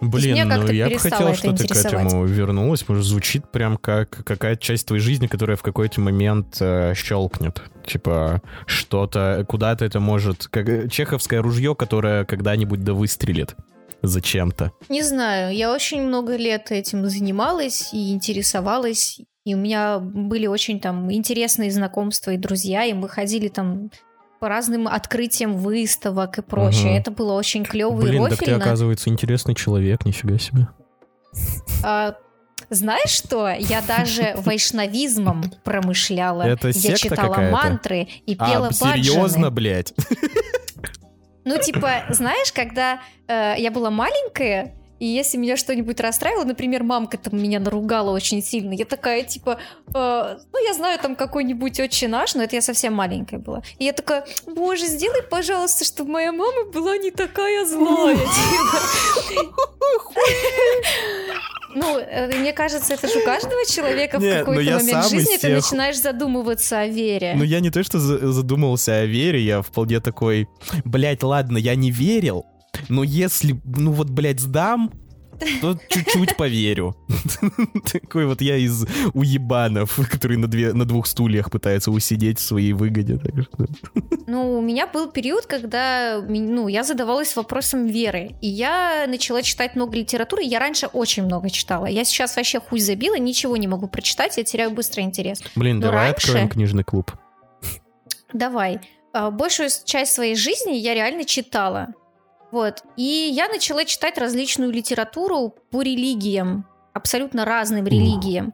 Блин, ну я бы хотел, что ты к этому вернулась, потому что звучит прям как какая-то часть твоей жизни, которая в какой-то момент э, щелкнет. Типа что-то, куда-то это может... Как э, чеховское ружье, которое когда-нибудь да выстрелит зачем-то. Не знаю, я очень много лет этим занималась и интересовалась, и у меня были очень там интересные знакомства и друзья, и мы ходили там по разным открытиям выставок и прочее. Мгм. Это было очень клево и Блин, так ты, рофильно. оказывается, интересный человек, нифига себе. А, знаешь что? Я даже *laughs* вайшнавизмом промышляла. Это я читала какая-то? мантры и пела А, серьезно, блядь? Ну, типа, знаешь, когда э, я была маленькая, и если меня что-нибудь расстраивало, например, мамка там меня наругала очень сильно, я такая, типа, э, ну, я знаю там какой-нибудь отче наш, но это я совсем маленькая была. И я такая, боже, сделай, пожалуйста, чтобы моя мама была не такая злая. типа. *laughs* Ну, э, мне кажется, это же у каждого человека в Нет, ну какой-то я момент жизни ты начинаешь задумываться о вере. Ну, я не то, что за- задумался о вере, я вполне такой, блядь, ладно, я не верил, но если, ну вот, блядь, сдам, то чуть-чуть поверю. *laughs* Такой вот я из уебанов, который на, две, на двух стульях пытается усидеть в своей выгоде. так что- Ну, у меня был период, когда ну, я задавалась вопросом веры. И я начала читать много литературы. Я раньше очень много читала. Я сейчас вообще хуй забила, ничего не могу прочитать, я теряю быстро интерес. Блин, Ну, давай раньше- откроем книжный клуб. Давай. А, Большую часть своей жизни я реально читала. Вот. И я начала читать различную литературу по религиям. Абсолютно разным религиям.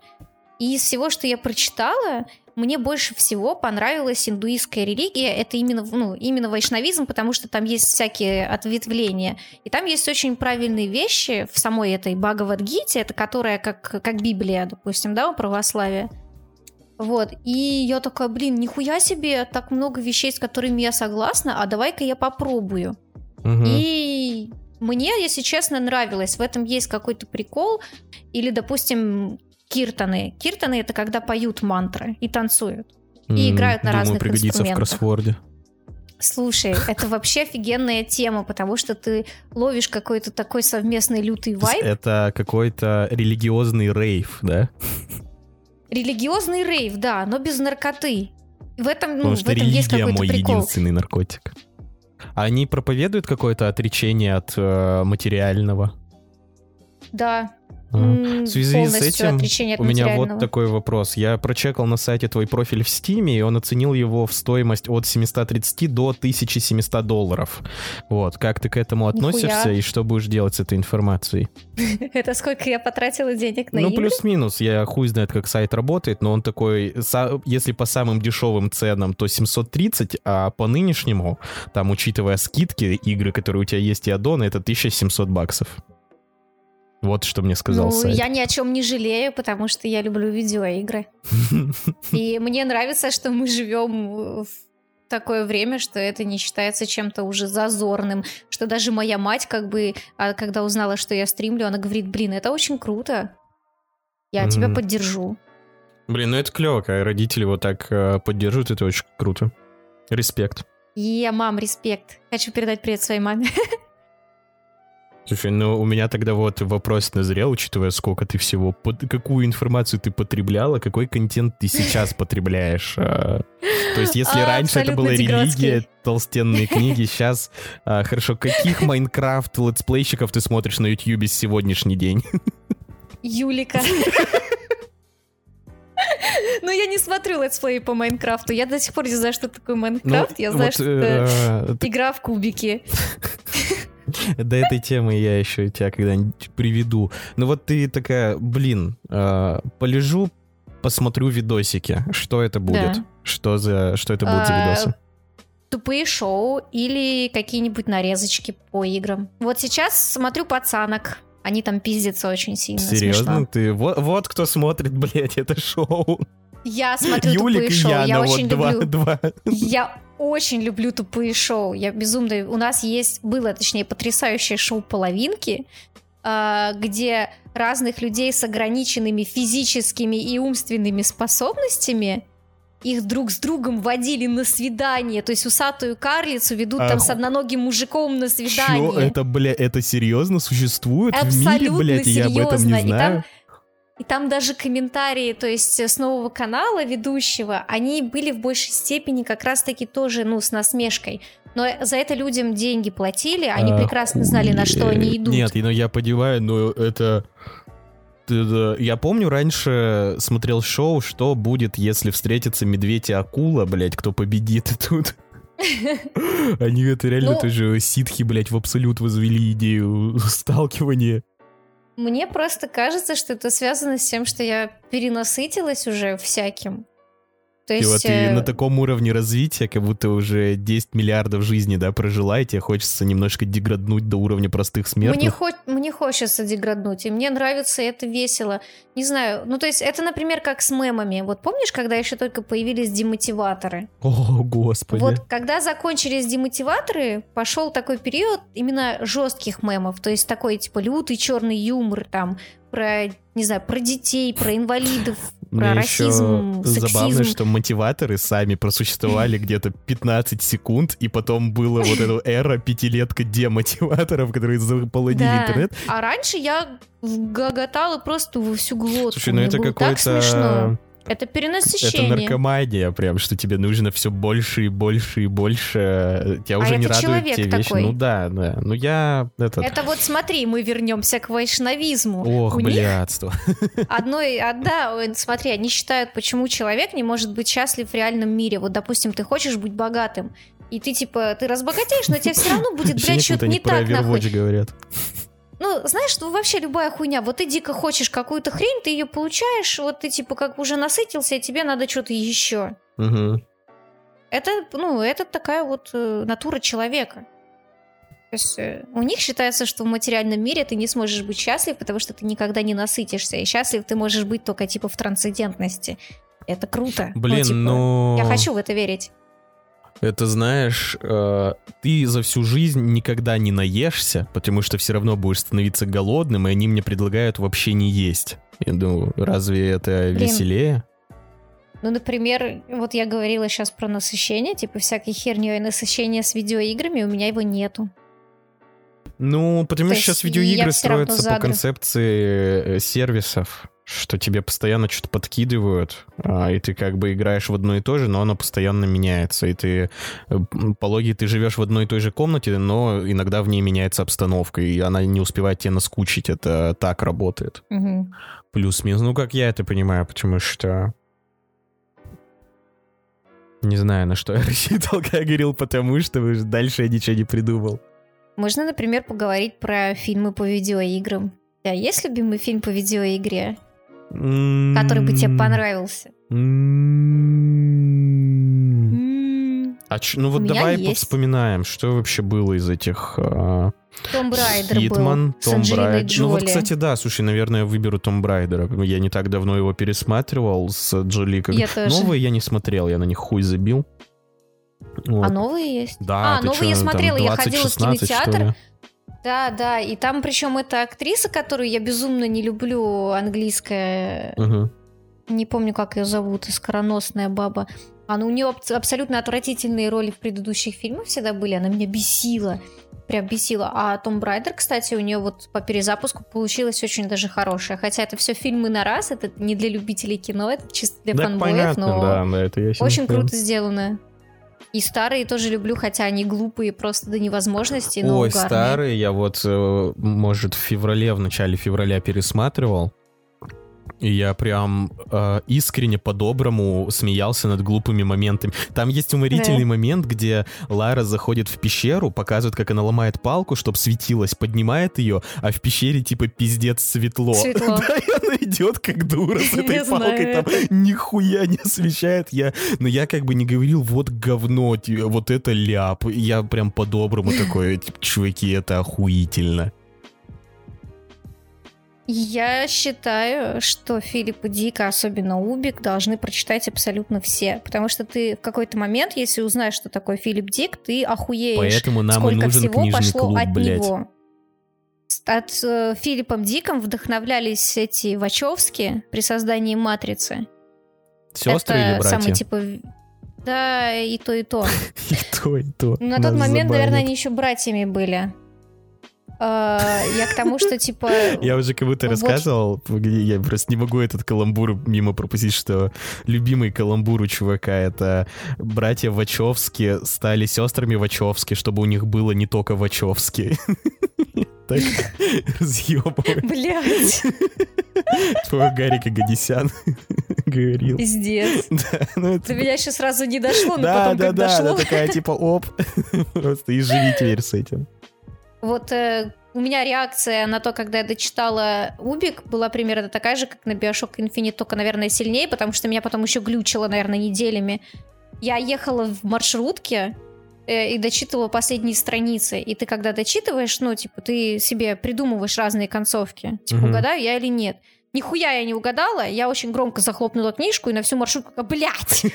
И из всего, что я прочитала, мне больше всего понравилась индуистская религия. Это именно, ну, именно вайшнавизм, потому что там есть всякие ответвления. И там есть очень правильные вещи в самой этой Бхагавадгите, это которая как, как Библия, допустим, да, у православия. Вот, и я такая, блин, нихуя себе, так много вещей, с которыми я согласна, а давай-ка я попробую. Мгм. И мне, если честно, нравилось. В этом есть какой-то прикол. Или, допустим, киртаны. Киртаны — это когда поют мантры и танцуют. и играют на думаю, разных пригодится в инструментах. кроссворде. Слушай, это вообще офигенная тема, потому что ты ловишь какой-то такой совместный лютый вайб. Это какой-то религиозный рейв, да? Религиозный рейв, да, но без наркоты. В этом, ну, Потому в что этом есть религия какой-то мой прикол. единственный наркотик. Они проповедуют какое-то отречение от э, материального? Да. В связи с этим у меня вот такой вопрос. Я прочекал на сайте твой профиль в Стиме, и он оценил его в стоимость от 730 до 1700 долларов. Вот, как ты к этому относишься Нихуя. и что будешь делать с этой информацией? *laughs* Это сколько я потратила денег на ну, плюс-минус. Я хуй знает, как сайт работает, но он такой, если по самым дешевым ценам, то 730, а по нынешнему, там, учитывая скидки, игры, которые у тебя есть и аддоны, это 1700 баксов. Вот что мне сказал ну, сайт. я ни о чем не жалею, потому что я люблю видеоигры. *laughs* И мне нравится, что мы живем в такое время, что это не считается чем-то уже зазорным, что даже моя мать, как бы, а, когда узнала, что я стримлю, она говорит, блин, это очень круто, я тебя поддержу. Блин, ну это клево, когда родители вот так э, поддерживают, это очень круто. Респект. Yeah, мам, респект. Хочу передать привет своей маме. *laughs* Слушай, ну у меня тогда вот вопрос назрел, учитывая, сколько ты всего, под- какую информацию ты потребляла, какой контент ты сейчас *laughs* потребляешь. а. То есть, если А, раньше это была деградский. религия, толстенные книги, сейчас, хорошо, каких Minecraft *laughs* летсплейщиков ты смотришь на Ютьюбе сегодняшний день? Юлика. *laughs* Ну, я не смотрю let's play по Minecraft у. Я до сих пор не знаю, что такое Minecraft. Я знаю, что это игра в кубики. *laughs* До этой темы я еще тебя когда-нибудь приведу. Ну вот ты такая, блин, полежу, посмотрю видосики. Что это будет? Что за, что это будет за видосы? тупые шоу или какие-нибудь нарезочки по играм. Вот сейчас смотрю пацанок. Они там пиздятся очень сильно. Серьезно? Смешно. Ты вот, вот кто смотрит, *laughs* блядь, это шоу. Я смотрю Юлик тупые шоу. Яна, я вот очень два, люблю. Два. Я очень люблю тупые шоу. Я безумно. У нас есть было, точнее, потрясающее шоу половинки, а, где разных людей с ограниченными физическими и умственными способностями их друг с другом водили на свидание. То есть усатую карлицу ведут А там с одноногим мужиком на свидание. Чё, это, бля, это серьезно существует в мире, Абсолютно блядь, и я об этом не серьезно. И знаю? там, и там даже комментарии, то есть э, с нового канала ведущего, они были в большей степени как раз-таки тоже, ну, с насмешкой. Но за это людям деньги платили, они прекрасно знали, на что они идут. Нет, ну я понимаю, но это... Я помню, раньше смотрел шоу, что будет, если встретится медведь и акула, блядь, кто победит *laughs* тут. *laughs* Они это реально Ну- тоже ситхи, блядь, в абсолют возвели идею *laughs* сталкивания. Мне просто кажется, что это связано с тем, что я перенасытилась уже всяким. То И вот есть... ты э, на таком уровне развития, как будто уже 10 миллиардов жизней, да, прожила, и тебе хочется немножко деграднуть до уровня простых Мне, смертных. хо- мне хочется деграднуть, и мне нравится это весело. Не знаю, ну то есть это, например, как с мемами. Вот помнишь, когда еще только появились демотиваторы? О, господи. Вот когда закончились демотиваторы, пошел такой период именно жестких мемов, то есть такой типа лютый черный юмор там про, не знаю, про детей, про инвалидов, про Мне еще расизм, забавно, сексизм. что мотиваторы сами просуществовали где-то 15 секунд, и потом была вот эта *laughs* эра пятилетка демотиваторов, которые заполонили Да. интернет. А раньше я гоготала просто во всю глотку. Слушай, ну Мне это какой-то... Это Это перенасыщение. наркомания прям, что тебе нужно все больше и больше и больше. Тебя А уже не это радуют те вещи. такой. Ну да, да. Ну я этот... Это вот смотри, мы вернемся к вайшнавизму. Ох, У блядство. *laughs* одной, одна, ой, смотри, они считают, почему человек не может быть счастлив в реальном мире. Вот, допустим, ты хочешь быть богатым, и ты типа, ты разбогатеешь, но тебе все равно будет, блядь, что-то не про так, нахуй. Говорят. Ну, знаешь, ну вообще любая хуйня. Вот ты дико хочешь какую-то хрень, ты ее получаешь, вот ты типа как уже насытился, и тебе надо что-то еще. Мгм. Это, ну, это такая вот э, натура человека. То есть э, у них считается, что в материальном мире ты не сможешь быть счастлив, потому что ты никогда не насытишься. И счастлив ты можешь быть только типа в трансцендентности. Это круто. Ну, Блин, типа, ну... Я хочу в это верить. Это знаешь, э, ты за всю жизнь никогда не наешься, потому что все равно будешь становиться голодным, и они мне предлагают вообще не есть. Я думаю, разве это Блин. веселее? Ну, например, вот я говорила сейчас про насыщение, типа всякой херней насыщение с видеоиграми, у меня его нету. Ну, потому То что сейчас видеоигры строятся по концепции э, сервисов, что тебе постоянно что-то подкидывают, а, и ты как бы играешь в одно и то же, но оно постоянно меняется, и ты э, по логике ты живешь в одной и той же комнате, но иногда в ней меняется обстановка, и она не успевает тебя наскучить, это так работает. Мгм. Плюс-минус, ну как я это понимаю, потому что... Не знаю, на что я *laughs* рассчитывал, когда говорил, потому что дальше я ничего не придумал. Можно, например, поговорить про фильмы по видеоиграм. Тебя есть любимый фильм по видеоигре, который бы тебе понравился? А ч- ну вот давай есть. вспоминаем, что вообще было из этих... а, Tomb Raider Hitman, был Tomb Raider. Ну вот, кстати, да, слушай, наверное, я выберу Tomb Raider а. Я не так давно его пересматривал с Джоли. Как... Я тоже. Новые я не смотрел, я на них хуй забил. Вот. А новые есть? Да, а, новые я смотрела, я 20, ходила в 16, что кинотеатр. Да, да, и там причем эта актриса, которую я безумно не люблю, английская, Мгм. не помню, как ее зовут, скороносная баба. Она, у нее абсолютно отвратительные роли в предыдущих фильмах всегда были, она меня бесила, прям бесила. А Том Брайдер, кстати, у нее вот по перезапуску получилось очень даже хорошее. Хотя это все фильмы на раз, это не для любителей кино, это чисто для Так фанбоев, но да, да, это я очень круто сделано. И старые тоже люблю, хотя они глупые просто до невозможности, но Ой, угарные. старый, я вот, э, может, в феврале, в начале февраля пересматривал. И я прям э, искренне по-доброму смеялся над глупыми моментами. Там есть уморительный да. момент, где Лара заходит в пещеру, показывает, как она ломает палку, чтобы светилась, поднимает ее, а в пещере типа пиздец светло. Светло. *laughs* Да, и она идет как дура с *laughs* этой палкой, там нихуя не освещает. Я, но я как бы не говорил, вот говно, вот это ляп. Я прям по-доброму такой, типа, чуваки, это охуительно. Я считаю, что Филиппа Дика, особенно Убик, должны прочитать абсолютно все. Потому что ты в какой-то момент, если узнаешь, что такое Филипп Дик, ты охуеешь. Поэтому нам сколько и нужен всего пошло клуб, от блядь. него. От э, Филиппом Диком вдохновлялись эти Вачовски при создании «Матрицы». Сестры Это или братья? самый, типа... Да, и то, и то. *laughs* И то, и то. На тот момент, наверное, они еще братьями были. А, Я к тому, что, типа... *laughs* Я уже как будто рассказывал, я просто не могу этот каламбур мимо пропустить, что любимый каламбур у чувака — это братья Вачовски стали сестрами Вачовски, чтобы у них было не только Вачовски. *laughs* Так *laughs* разъебываю. Блядь, Твой Гарик Аганесян говорил. пиздец. Да, ну это... До меня еще сразу не дошло, но Да, потом да, как да, дошло. она такая типа оп, просто и живи теперь с этим. Вот э, у меня реакция на то, когда я дочитала Убик, была примерно такая же, как на Bioshock Infinite, только, наверное, сильнее, потому что меня потом еще глючило, наверное, неделями. Я ехала в маршрутке э, и дочитывала последние страницы. И ты, когда дочитываешь, ну, типа, ты себе придумываешь разные концовки. Типа, Мгм. угадаю я или нет. Нихуя я не угадала, я очень громко захлопнула книжку и на всю маршрутку блядь! *laughs*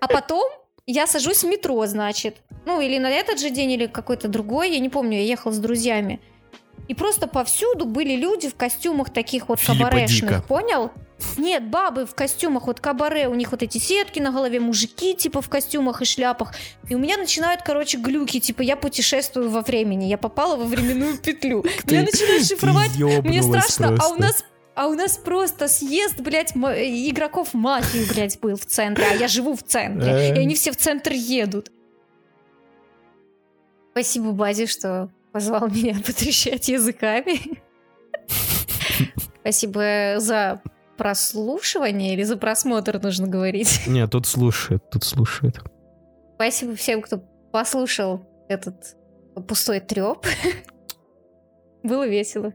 А потом я сажусь в метро, значит. Ну, или на этот же день, или какой-то другой, я не помню, я ехала с друзьями. И просто повсюду были люди в костюмах таких вот Филиппа кабарешных, Дика. понял? Нет, бабы в костюмах вот кабаре, у них вот эти сетки на голове, мужики типа в костюмах и шляпах. И у меня начинают, короче, глюки, типа я путешествую во времени, я попала во временную петлю. Я начинаю шифровать, мне страшно, а у нас а у нас просто съезд, блядь, ма- игроков мафии, блядь, был в центре, а я живу в центре, Э. и они все в центр едут. Спасибо, Бази, что позвал меня *laughs* потрещать языками. Спасибо за прослушивание или за просмотр, нужно говорить. Не, тут слушает, тут слушает. Спасибо всем, кто послушал этот пустой треп. *laughs* Было весело.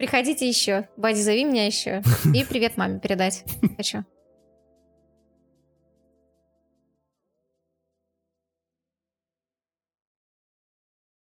Приходите еще. Бади, зови меня еще. *laughs* И привет маме передать хочу.